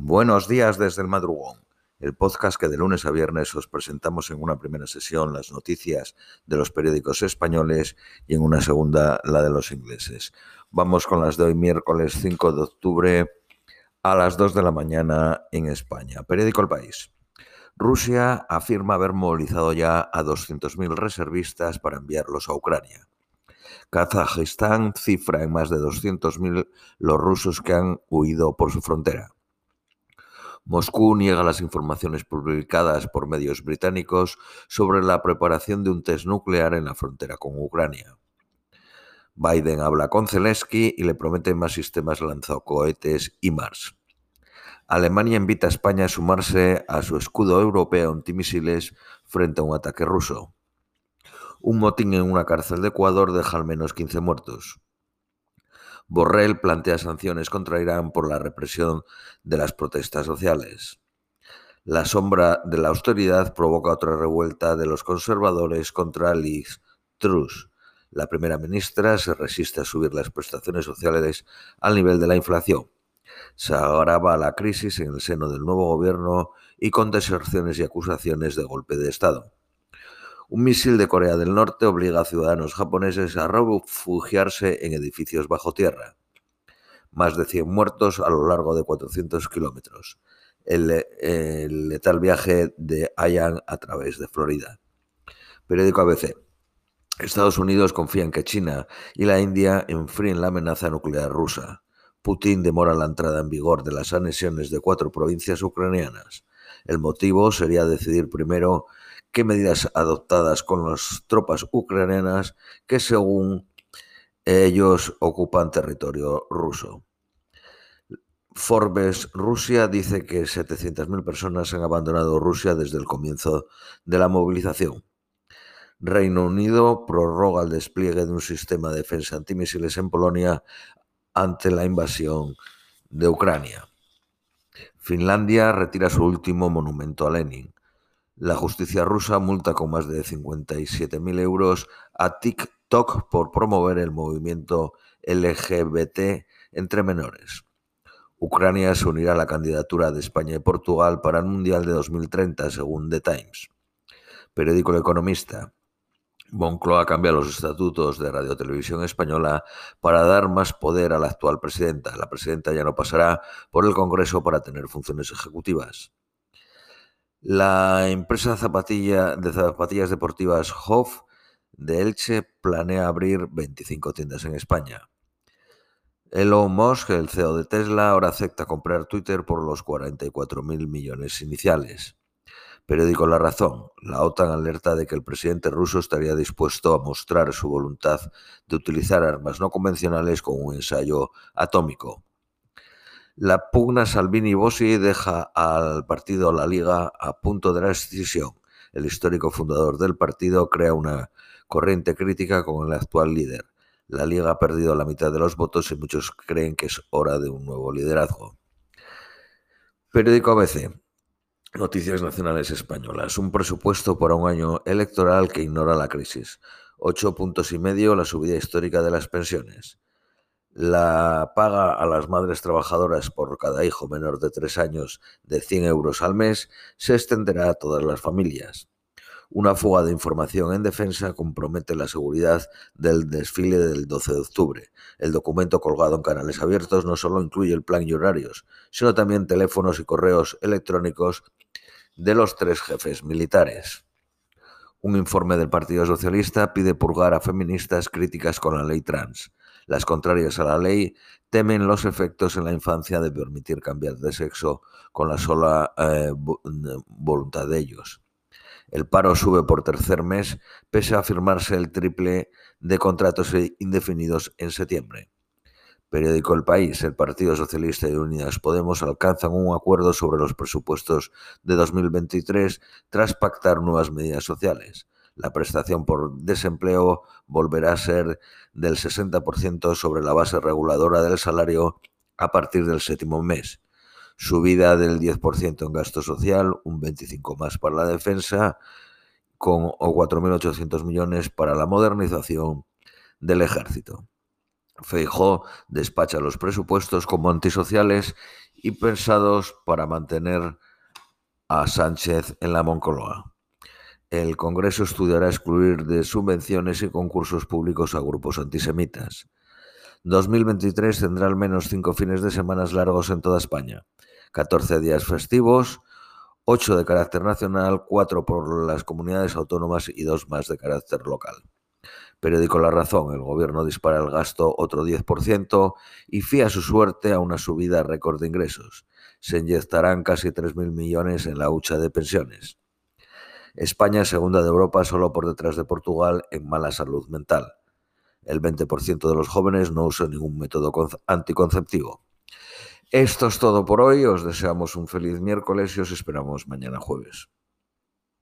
Buenos días desde el madrugón, el podcast que de lunes a viernes os presentamos en una primera sesión las noticias de los periódicos españoles y en una segunda la de los ingleses. Vamos con las de hoy miércoles 5 de octubre a las 2 de la mañana en España. Periódico El País. Rusia afirma haber movilizado ya a 200.000 reservistas para enviarlos a Ucrania. Kazajistán cifra en más de 200.000 los rusos que han huido por su frontera. Moscú niega las informaciones publicadas por medios británicos sobre la preparación de un test nuclear en la frontera con Ucrania. Biden habla con Zelensky y le promete más sistemas lanzacohetes y Mars. Alemania invita a España a sumarse a su escudo europeo antimisiles frente a un ataque ruso. Un motín en una cárcel de Ecuador deja al menos 15 muertos. Borrell plantea sanciones contra Irán por la represión de las protestas sociales. La sombra de la austeridad provoca otra revuelta de los conservadores contra Liz Truss. La primera ministra se resiste a subir las prestaciones sociales al nivel de la inflación. Se agrava la crisis en el seno del nuevo gobierno y con deserciones y acusaciones de golpe de Estado. Un misil de Corea del Norte obliga a ciudadanos japoneses a refugiarse en edificios bajo tierra. Más de 100 muertos a lo largo de 400 kilómetros. El, letal viaje de Ayan a través de Florida. Periódico ABC. Estados Unidos confía en que China y la India enfríen la amenaza nuclear rusa. Putin demora la entrada en vigor de las anexiones de cuatro provincias ucranianas. El motivo sería decidir primero qué medidas adoptadas con las tropas ucranianas que según ellos ocupan territorio ruso. Forbes Rusia dice que 700.000 personas han abandonado Rusia desde el comienzo de la movilización. Reino Unido prorroga el despliegue de un sistema de defensa antimisiles en Polonia ante la invasión de Ucrania. Finlandia retira su último monumento a Lenin. La justicia rusa multa con más de 57.000 euros a TikTok por promover el movimiento LGBT entre menores. Ucrania se unirá a la candidatura de España y Portugal para el Mundial de 2030, según The Times. Periódico El Economista. Moncloa cambia los estatutos de Radio Televisión Española para dar más poder a la actual presidenta. La presidenta ya no pasará por el Congreso para tener funciones ejecutivas. La empresa de zapatillas deportivas Hof de Elche planea abrir 25 tiendas en España. Elon Musk, el CEO de Tesla, ahora acepta comprar Twitter por los 44 mil millones iniciales. Periódico La Razón. La OTAN alerta de que el presidente ruso estaría dispuesto a mostrar su voluntad de utilizar armas no convencionales con un ensayo atómico. La pugna Salvini-Bossi deja al partido La Liga a punto de la decisión. El histórico fundador del partido crea una corriente crítica con el actual líder. La Liga ha perdido la mitad de los votos y muchos creen que es hora de un nuevo liderazgo. Periódico ABC. Noticias Nacionales Españolas. Un presupuesto para un año electoral que ignora la crisis. Ocho puntos y medio la subida histórica de las pensiones. La paga a las madres trabajadoras por cada hijo menor de tres años de 100 euros al mes se extenderá a todas las familias. Una fuga de información en defensa compromete la seguridad del desfile del 12 de octubre. El documento colgado en canales abiertos no solo incluye el plan y horarios, sino también teléfonos y correos electrónicos de los tres jefes militares. Un informe del Partido Socialista pide purgar a feministas críticas con la ley trans. Las contrarias a la ley temen los efectos en la infancia de permitir cambiar de sexo con la sola eh, voluntad de ellos. El paro sube por tercer mes, pese a firmarse el triple de contratos indefinidos en septiembre. Periódico El País, el Partido Socialista y Unidas Podemos alcanzan un acuerdo sobre los presupuestos de 2023 tras pactar nuevas medidas sociales la prestación por desempleo volverá a ser del 60% sobre la base reguladora del salario a partir del séptimo mes. Subida del 10% en gasto social, un 25% más para la defensa, con 4.800 millones para la modernización del ejército. Feijó despacha los presupuestos como antisociales y pensados para mantener a Sánchez en la Moncloa. El Congreso estudiará excluir de subvenciones y concursos públicos a grupos antisemitas. 2023 tendrá al menos cinco fines de semana largos en toda España, 14 días festivos, 8 de carácter nacional, 4 por las comunidades autónomas y 2 más de carácter local. Periódico La Razón, el gobierno dispara el gasto otro 10% y fía su suerte a una subida récord de ingresos. Se inyectarán casi 3.000 millones en la hucha de pensiones. España es segunda de Europa solo por detrás de Portugal en mala salud mental. El 20% de los jóvenes no usa ningún método anticonceptivo. Esto es todo por hoy. Os deseamos un feliz miércoles y os esperamos mañana jueves.